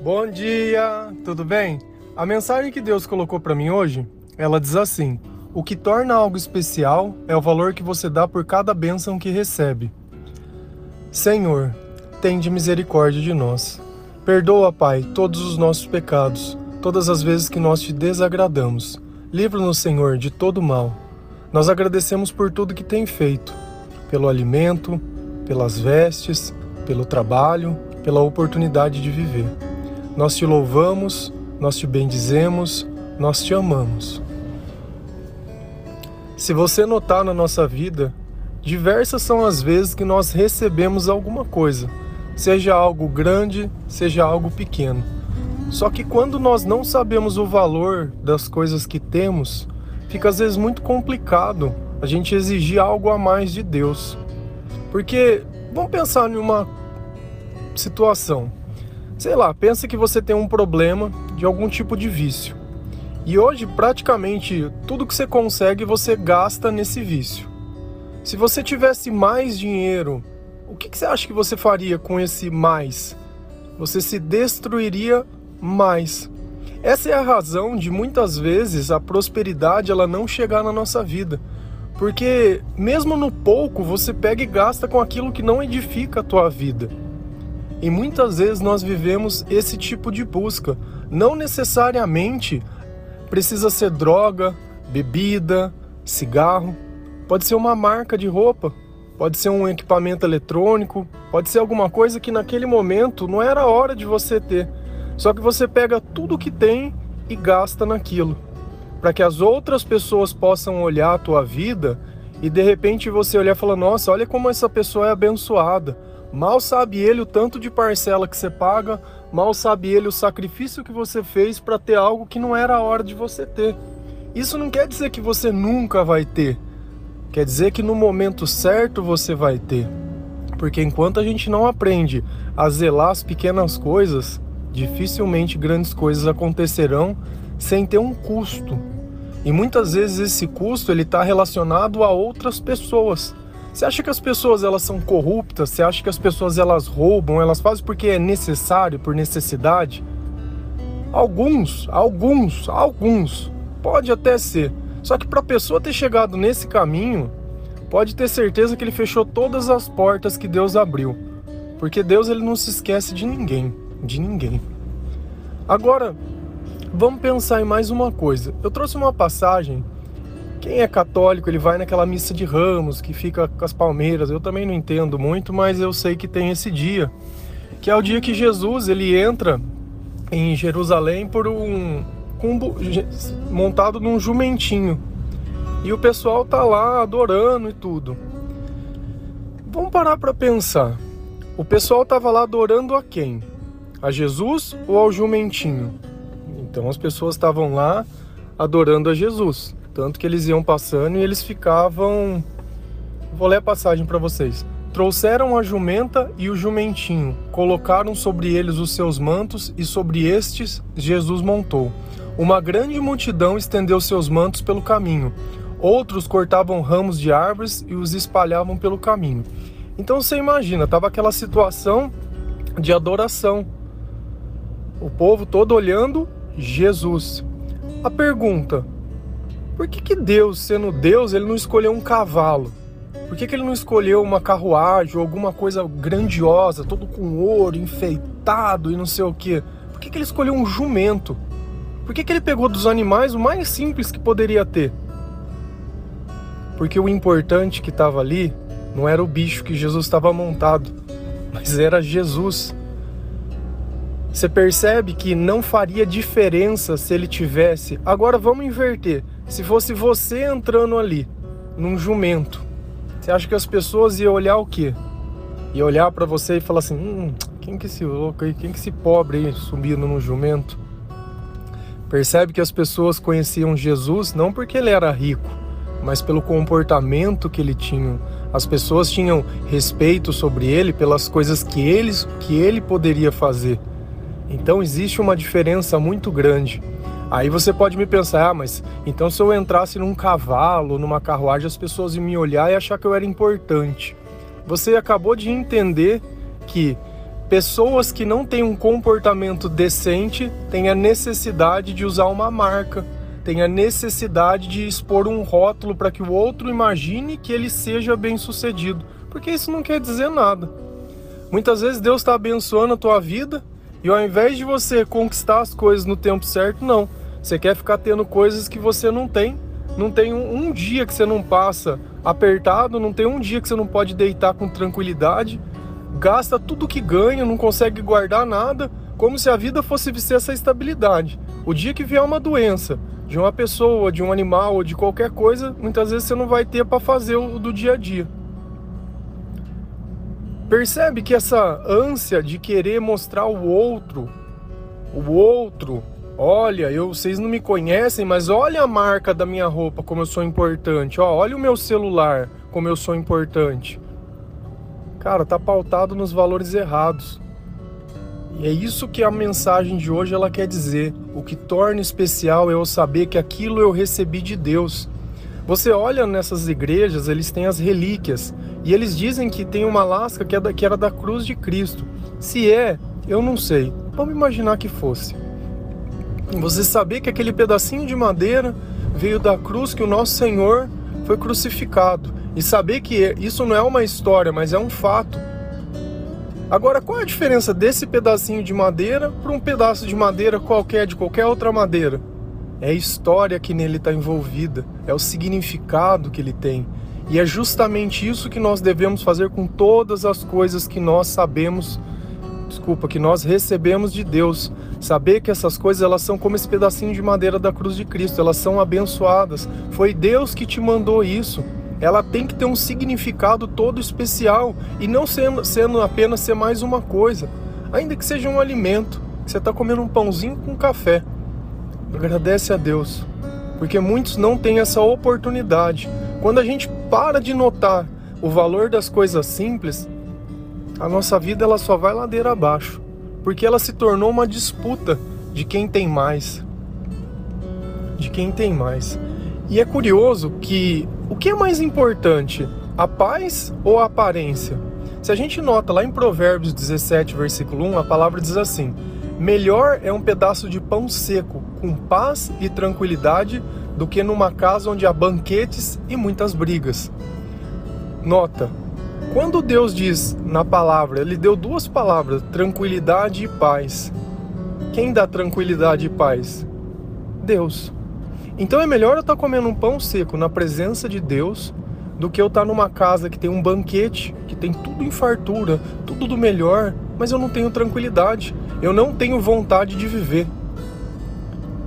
Bom dia, tudo bem? A mensagem que Deus colocou para mim hoje, ela diz assim: O que torna algo especial é o valor que você dá por cada bênção que recebe. Senhor, tende misericórdia de nós. Perdoa, Pai, todos os nossos pecados, todas as vezes que nós te desagradamos. Livra-nos, Senhor, de todo mal. Nós agradecemos por tudo que tem feito, pelo alimento, pelas vestes, pelo trabalho, pela oportunidade de viver. Nós te louvamos, nós te bendizemos, nós te amamos. Se você notar na nossa vida, diversas são as vezes que nós recebemos alguma coisa, seja algo grande, seja algo pequeno. Só que quando nós não sabemos o valor das coisas que temos, fica às vezes muito complicado a gente exigir algo a mais de Deus. Porque vamos pensar em uma situação. Sei lá, pensa que você tem um problema de algum tipo de vício. E hoje, praticamente tudo que você consegue, você gasta nesse vício. Se você tivesse mais dinheiro, o que, você acha que você faria com esse mais? Você se destruiria mais. Essa é a razão de muitas vezes a prosperidade ela não chegar na nossa vida. Porque mesmo no pouco, você pega e gasta com aquilo que não edifica a tua vida. E muitas vezes nós vivemos esse tipo de busca. Não necessariamente precisa ser droga, bebida, cigarro. Pode ser uma marca de roupa, pode ser um equipamento eletrônico, pode ser alguma coisa que naquele momento não era hora de você ter. Só que você pega tudo que tem e gasta naquilo, para que as outras pessoas possam olhar a tua vida e de repente você olhar e falar: "Nossa, olha como essa pessoa é abençoada". Mal sabe ele o tanto de parcela que você paga, mal sabe ele o sacrifício que você fez para ter algo que não era a hora de você ter. Isso não quer dizer que você nunca vai ter. Quer dizer que no momento certo você vai ter. Porque enquanto a gente não aprende a zelar as pequenas coisas, dificilmente grandes coisas acontecerão sem ter um custo. E muitas vezes esse custo ele está relacionado a outras pessoas. Você acha que as pessoas elas são corruptas? Você acha que as pessoas elas roubam? Elas fazem porque é necessário, por necessidade? Alguns, alguns, alguns. Pode até ser. Só que para a pessoa ter chegado nesse caminho, pode ter certeza que ele fechou todas as portas que Deus abriu. Porque Deus ele não se esquece de ninguém, de ninguém. Agora, vamos pensar em mais uma coisa. Eu trouxe uma passagem quem é católico, ele vai naquela missa de ramos que fica com as palmeiras. Eu também não entendo muito, mas eu sei que tem esse dia, que é o dia que Jesus ele entra em Jerusalém por um, um montado num jumentinho. E o pessoal tá lá adorando e tudo. Vamos parar para pensar. O pessoal tava lá adorando a quem? A Jesus ou ao jumentinho? Então as pessoas estavam lá adorando a Jesus. Tanto que eles iam passando e eles ficavam. Vou ler a passagem para vocês. Trouxeram a jumenta e o jumentinho, colocaram sobre eles os seus mantos e sobre estes Jesus montou. Uma grande multidão estendeu seus mantos pelo caminho. Outros cortavam ramos de árvores e os espalhavam pelo caminho. Então você imagina, tava aquela situação de adoração. O povo todo olhando Jesus. A pergunta: por que, que Deus, sendo Deus, ele não escolheu um cavalo? Por que, que ele não escolheu uma carruagem ou alguma coisa grandiosa, todo com ouro, enfeitado e não sei o que? Por que, que ele escolheu um jumento? Por que, que ele pegou dos animais o mais simples que poderia ter? Porque o importante que estava ali não era o bicho que Jesus estava montado, mas era Jesus. Você percebe que não faria diferença se ele tivesse. Agora vamos inverter. Se fosse você entrando ali, num jumento, você acha que as pessoas iam olhar o quê? Ia olhar para você e falar assim: hum, quem que esse louco aí, quem que esse pobre aí subindo no jumento? Percebe que as pessoas conheciam Jesus não porque ele era rico, mas pelo comportamento que ele tinha. As pessoas tinham respeito sobre ele pelas coisas que ele, que ele poderia fazer. Então existe uma diferença muito grande. Aí você pode me pensar, ah, mas então se eu entrasse num cavalo, numa carruagem, as pessoas iam me olhar e achar que eu era importante. Você acabou de entender que Pessoas que não têm um comportamento decente têm a necessidade de usar uma marca, têm a necessidade de expor um rótulo para que o outro imagine que ele seja bem sucedido, porque isso não quer dizer nada. Muitas vezes Deus está abençoando a tua vida e ao invés de você conquistar as coisas no tempo certo, não. Você quer ficar tendo coisas que você não tem. Não tem um, um dia que você não passa apertado, não tem um dia que você não pode deitar com tranquilidade gasta tudo que ganha, não consegue guardar nada, como se a vida fosse ser essa estabilidade. O dia que vier uma doença de uma pessoa, de um animal ou de qualquer coisa, muitas vezes você não vai ter para fazer o do dia a dia. Percebe que essa ânsia de querer mostrar o outro, o outro, olha, eu, vocês não me conhecem, mas olha a marca da minha roupa, como eu sou importante. Ó, olha o meu celular, como eu sou importante cara, tá pautado nos valores errados. E é isso que a mensagem de hoje ela quer dizer. O que torna especial é eu saber que aquilo eu recebi de Deus. Você olha nessas igrejas, eles têm as relíquias e eles dizem que tem uma lasca que, é da, que era da cruz de Cristo. Se é, eu não sei. Vamos imaginar que fosse. Você saber que aquele pedacinho de madeira veio da cruz que o nosso Senhor foi crucificado e saber que isso não é uma história, mas é um fato. Agora, qual é a diferença desse pedacinho de madeira para um pedaço de madeira qualquer, de qualquer outra madeira? É a história que nele está envolvida, é o significado que ele tem. E é justamente isso que nós devemos fazer com todas as coisas que nós sabemos, desculpa, que nós recebemos de Deus. Saber que essas coisas elas são como esse pedacinho de madeira da cruz de Cristo, elas são abençoadas. Foi Deus que te mandou isso ela tem que ter um significado todo especial e não sendo, sendo apenas ser mais uma coisa, ainda que seja um alimento. Você está comendo um pãozinho com café. Agradece a Deus, porque muitos não têm essa oportunidade. Quando a gente para de notar o valor das coisas simples, a nossa vida ela só vai ladeira abaixo, porque ela se tornou uma disputa de quem tem mais. De quem tem mais. E é curioso que o que é mais importante, a paz ou a aparência? Se a gente nota lá em Provérbios 17, versículo 1, a palavra diz assim: Melhor é um pedaço de pão seco, com paz e tranquilidade, do que numa casa onde há banquetes e muitas brigas. Nota, quando Deus diz na palavra, ele deu duas palavras, tranquilidade e paz. Quem dá tranquilidade e paz? Deus. Então é melhor eu estar tá comendo um pão seco na presença de Deus do que eu estar tá numa casa que tem um banquete, que tem tudo em fartura, tudo do melhor, mas eu não tenho tranquilidade, eu não tenho vontade de viver.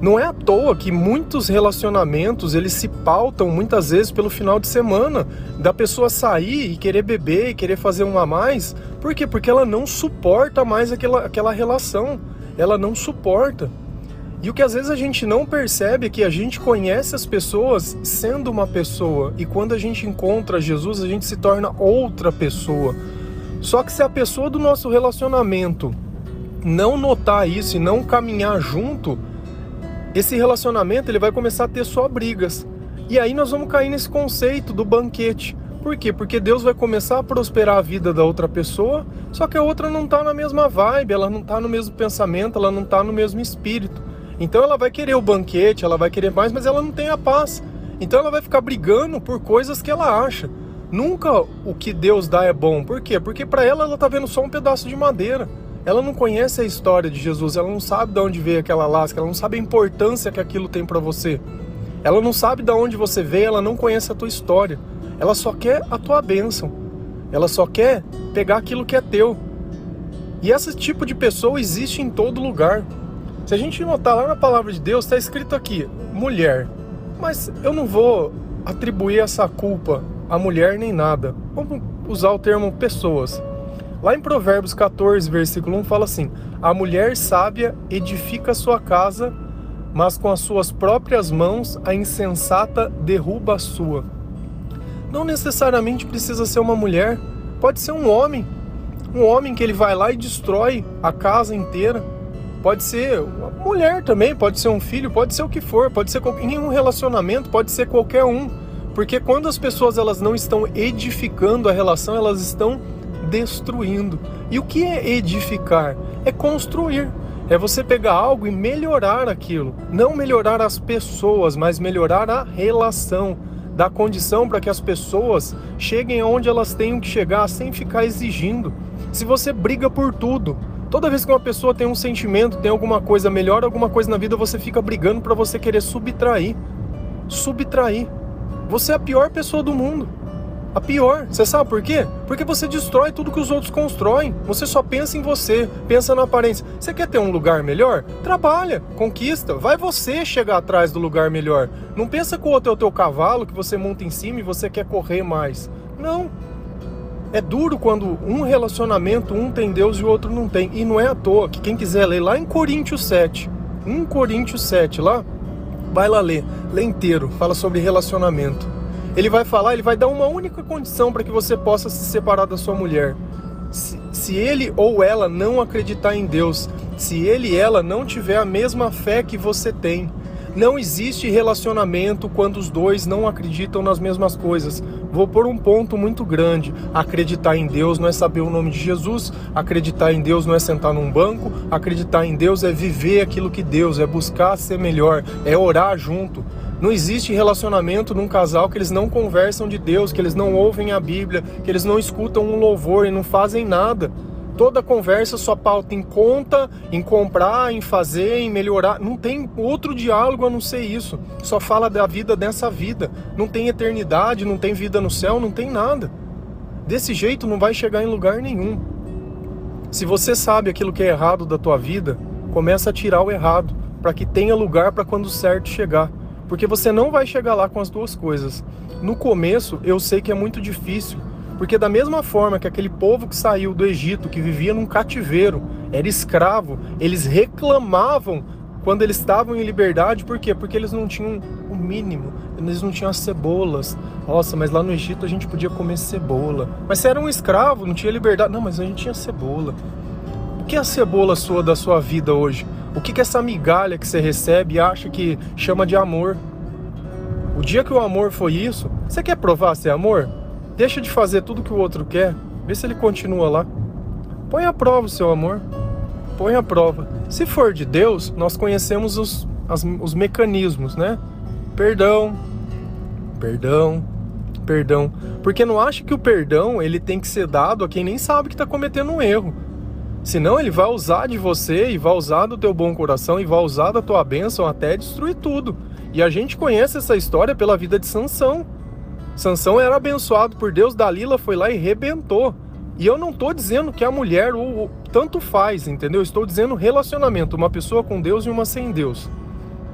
Não é à toa que muitos relacionamentos eles se pautam muitas vezes pelo final de semana, da pessoa sair e querer beber e querer fazer um a mais. Por quê? Porque ela não suporta mais aquela, aquela relação. Ela não suporta. E o que às vezes a gente não percebe é que a gente conhece as pessoas sendo uma pessoa, e quando a gente encontra Jesus, a gente se torna outra pessoa. Só que se a pessoa do nosso relacionamento não notar isso e não caminhar junto, esse relacionamento ele vai começar a ter só brigas. E aí nós vamos cair nesse conceito do banquete. Por quê? Porque Deus vai começar a prosperar a vida da outra pessoa, só que a outra não está na mesma vibe, ela não está no mesmo pensamento, ela não está no mesmo espírito. Então ela vai querer o banquete, ela vai querer mais, mas ela não tem a paz. Então ela vai ficar brigando por coisas que ela acha. Nunca o que Deus dá é bom. Por quê? Porque para ela ela tá vendo só um pedaço de madeira. Ela não conhece a história de Jesus, ela não sabe de onde veio aquela lasca, ela não sabe a importância que aquilo tem para você. Ela não sabe de onde você veio, ela não conhece a tua história. Ela só quer a tua bênção. Ela só quer pegar aquilo que é teu. E esse tipo de pessoa existe em todo lugar. Se a gente notar lá na palavra de Deus, está escrito aqui, mulher. Mas eu não vou atribuir essa culpa à mulher nem nada. Vamos usar o termo pessoas. Lá em Provérbios 14, versículo 1, fala assim: A mulher sábia edifica sua casa, mas com as suas próprias mãos a insensata derruba a sua. Não necessariamente precisa ser uma mulher, pode ser um homem. Um homem que ele vai lá e destrói a casa inteira Pode ser uma mulher também, pode ser um filho, pode ser o que for, pode ser em um relacionamento, pode ser qualquer um. Porque quando as pessoas elas não estão edificando a relação, elas estão destruindo. E o que é edificar? É construir. É você pegar algo e melhorar aquilo. Não melhorar as pessoas, mas melhorar a relação. Dar condição para que as pessoas cheguem aonde elas tenham que chegar sem ficar exigindo. Se você briga por tudo, toda vez que uma pessoa tem um sentimento, tem alguma coisa melhor, alguma coisa na vida, você fica brigando para você querer subtrair. Subtrair. Você é a pior pessoa do mundo. A pior. Você sabe por quê? Porque você destrói tudo que os outros constroem. Você só pensa em você, pensa na aparência. Você quer ter um lugar melhor? Trabalha, conquista. Vai você chegar atrás do lugar melhor. Não pensa que o outro é o teu cavalo, que você monta em cima e você quer correr mais. Não. É duro quando um relacionamento, um tem Deus e o outro não tem. E não é à toa que quem quiser ler lá em Coríntios 7, 1 Coríntios 7 lá, vai lá ler, lê inteiro, fala sobre relacionamento. Ele vai falar, ele vai dar uma única condição para que você possa se separar da sua mulher. Se, se ele ou ela não acreditar em Deus, se ele e ela não tiver a mesma fé que você tem, não existe relacionamento quando os dois não acreditam nas mesmas coisas. Vou por um ponto muito grande. Acreditar em Deus não é saber o nome de Jesus, acreditar em Deus não é sentar num banco, acreditar em Deus é viver aquilo que Deus, é buscar ser melhor, é orar junto. Não existe relacionamento num casal que eles não conversam de Deus, que eles não ouvem a Bíblia, que eles não escutam um louvor e não fazem nada. Toda conversa só pauta em conta, em comprar, em fazer, em melhorar. Não tem outro diálogo a não ser isso. Só fala da vida dessa vida. Não tem eternidade, não tem vida no céu, não tem nada. Desse jeito não vai chegar em lugar nenhum. Se você sabe aquilo que é errado da tua vida, começa a tirar o errado, para que tenha lugar para quando o certo chegar porque você não vai chegar lá com as duas coisas. No começo, eu sei que é muito difícil, porque da mesma forma que aquele povo que saiu do Egito, que vivia num cativeiro, era escravo, eles reclamavam quando eles estavam em liberdade, por quê? Porque eles não tinham o mínimo, eles não tinham as cebolas. Nossa, mas lá no Egito a gente podia comer cebola. Mas você era um escravo, não tinha liberdade. Não, mas a gente tinha cebola. O que é a cebola sua da sua vida hoje? O que, que essa migalha que você recebe acha que chama de amor? O dia que o amor foi isso, você quer provar se é amor? Deixa de fazer tudo que o outro quer, vê se ele continua lá. Põe à prova o seu amor. Põe à prova. Se for de Deus, nós conhecemos os, as, os mecanismos, né? Perdão, perdão, perdão. Porque não acha que o perdão ele tem que ser dado a quem nem sabe que está cometendo um erro. Senão ele vai usar de você e vai usar do teu bom coração e vai usar da tua bênção até destruir tudo. E a gente conhece essa história pela vida de Sansão. Sansão era abençoado por Deus, Dalila foi lá e rebentou. E eu não estou dizendo que a mulher ou, tanto faz, entendeu? Estou dizendo relacionamento, uma pessoa com Deus e uma sem Deus.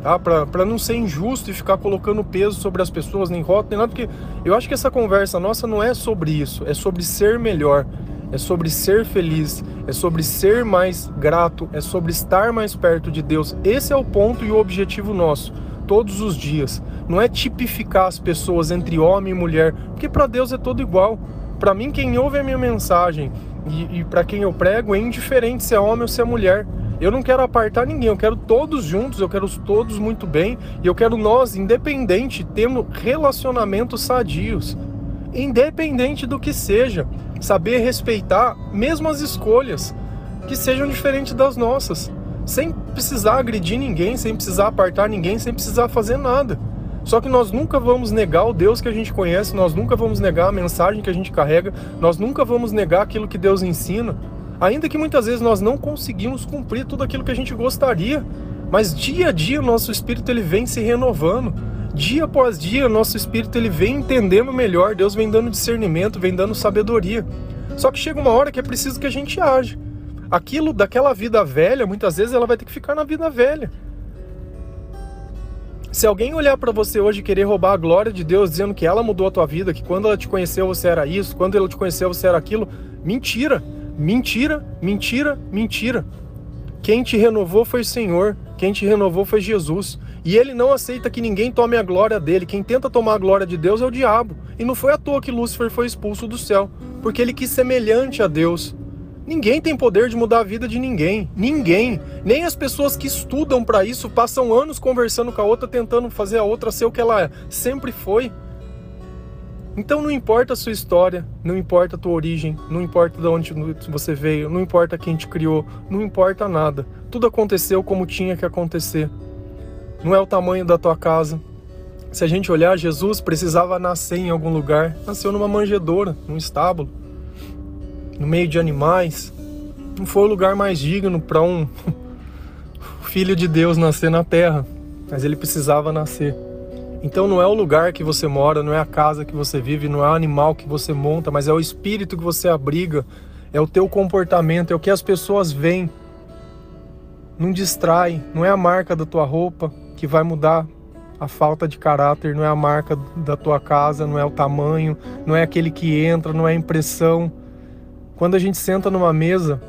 Tá? Para não ser injusto e ficar colocando peso sobre as pessoas, nem rota, nem nada, porque eu acho que essa conversa nossa não é sobre isso, é sobre ser melhor é sobre ser feliz, é sobre ser mais grato, é sobre estar mais perto de Deus. Esse é o ponto e o objetivo nosso, todos os dias. Não é tipificar as pessoas entre homem e mulher, porque para Deus é todo igual. Para mim, quem ouve a minha mensagem e, e para quem eu prego é indiferente se é homem ou se é mulher. Eu não quero apartar ninguém, eu quero todos juntos, eu quero todos muito bem e eu quero nós, independente, tendo relacionamentos sadios independente do que seja, saber respeitar mesmo as escolhas que sejam diferentes das nossas, sem precisar agredir ninguém, sem precisar apartar ninguém, sem precisar fazer nada. Só que nós nunca vamos negar o Deus que a gente conhece, nós nunca vamos negar a mensagem que a gente carrega, nós nunca vamos negar aquilo que Deus ensina, ainda que muitas vezes nós não conseguimos cumprir tudo aquilo que a gente gostaria, mas dia a dia o nosso espírito ele vem se renovando dia após dia, nosso espírito ele vem entendendo melhor, Deus vem dando discernimento, vem dando sabedoria. Só que chega uma hora que é preciso que a gente age. Aquilo daquela vida velha, muitas vezes ela vai ter que ficar na vida velha. Se alguém olhar para você hoje e querer roubar a glória de Deus, dizendo que ela mudou a tua vida, que quando ela te conheceu você era isso, quando ela te conheceu você era aquilo, mentira, mentira, mentira, mentira. Quem te renovou foi o Senhor, quem te renovou foi Jesus. E ele não aceita que ninguém tome a glória dele. Quem tenta tomar a glória de Deus é o diabo. E não foi à toa que Lúcifer foi expulso do céu, porque ele quis semelhante a Deus. Ninguém tem poder de mudar a vida de ninguém. Ninguém. Nem as pessoas que estudam para isso passam anos conversando com a outra, tentando fazer a outra ser o que ela sempre foi. Então não importa a sua história, não importa a tua origem, não importa de onde você veio, não importa quem te criou, não importa nada. Tudo aconteceu como tinha que acontecer. Não é o tamanho da tua casa. Se a gente olhar, Jesus precisava nascer em algum lugar. Nasceu numa manjedoura, num estábulo, no meio de animais. Não foi o lugar mais digno para um filho de Deus nascer na terra, mas ele precisava nascer. Então não é o lugar que você mora, não é a casa que você vive, não é o animal que você monta, mas é o espírito que você abriga, é o teu comportamento, é o que as pessoas veem. Não distrai, não é a marca da tua roupa que vai mudar a falta de caráter, não é a marca da tua casa, não é o tamanho, não é aquele que entra, não é a impressão. Quando a gente senta numa mesa,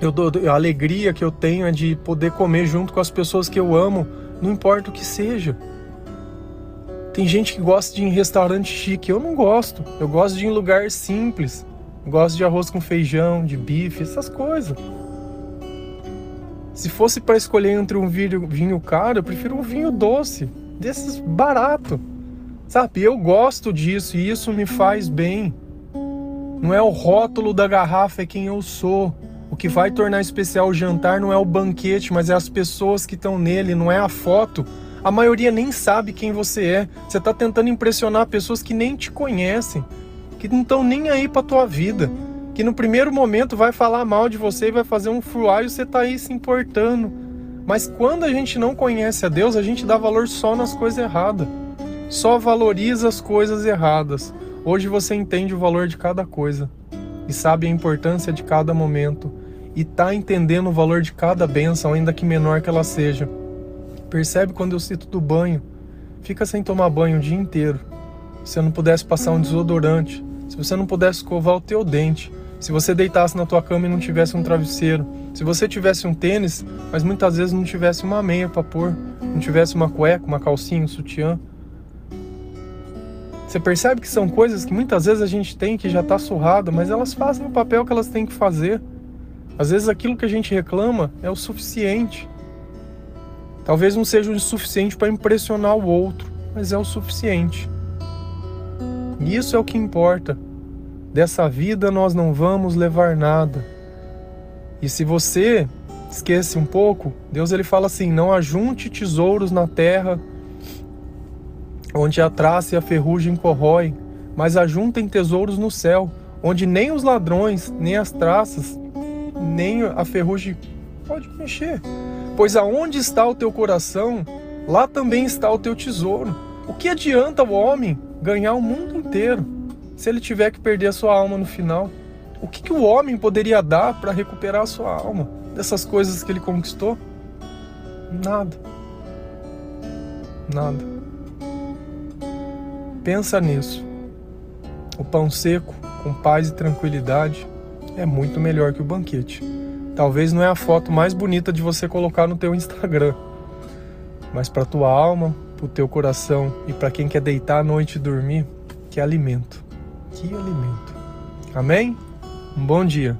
eu dou, a alegria que eu tenho é de poder comer junto com as pessoas que eu amo, não importa o que seja. Tem gente que gosta de ir em restaurante chique, eu não gosto. Eu gosto de ir em lugar simples. Gosto de arroz com feijão, de bife, essas coisas. Se fosse para escolher entre um vinho, vinho caro, eu prefiro um vinho doce, desses barato. Sabe? Eu gosto disso e isso me faz bem. Não é o rótulo da garrafa, é quem eu sou. O que vai tornar especial o jantar não é o banquete, mas é as pessoas que estão nele, não é a foto a maioria nem sabe quem você é. Você está tentando impressionar pessoas que nem te conhecem, que não estão nem aí para tua vida, que no primeiro momento vai falar mal de você e vai fazer um fruar e você está aí se importando. Mas quando a gente não conhece a Deus, a gente dá valor só nas coisas erradas. Só valoriza as coisas erradas. Hoje você entende o valor de cada coisa e sabe a importância de cada momento e está entendendo o valor de cada bênção, ainda que menor que ela seja. Percebe quando eu cito do banho? Fica sem tomar banho o dia inteiro. Se você não pudesse passar um desodorante, se você não pudesse escovar o teu dente, se você deitasse na tua cama e não tivesse um travesseiro, se você tivesse um tênis, mas muitas vezes não tivesse uma meia para pôr, não tivesse uma cueca, uma calcinha, um sutiã. Você percebe que são coisas que muitas vezes a gente tem que já está surrada, mas elas fazem o papel que elas têm que fazer. Às vezes aquilo que a gente reclama é o suficiente. Talvez não seja o suficiente para impressionar o outro, mas é o suficiente. E isso é o que importa. Dessa vida nós não vamos levar nada. E se você esquece um pouco, Deus ele fala assim: não ajunte tesouros na terra, onde a traça e a ferrugem corroem, mas ajuntem tesouros no céu, onde nem os ladrões, nem as traças, nem a ferrugem pode mexer. Pois aonde está o teu coração, lá também está o teu tesouro. O que adianta o homem ganhar o mundo inteiro se ele tiver que perder a sua alma no final? O que, que o homem poderia dar para recuperar a sua alma dessas coisas que ele conquistou? Nada. Nada. Pensa nisso. O pão seco, com paz e tranquilidade, é muito melhor que o banquete. Talvez não é a foto mais bonita de você colocar no teu Instagram, mas para tua alma, para o teu coração e para quem quer deitar à noite e dormir, que alimento. Que alimento. Amém? Um bom dia.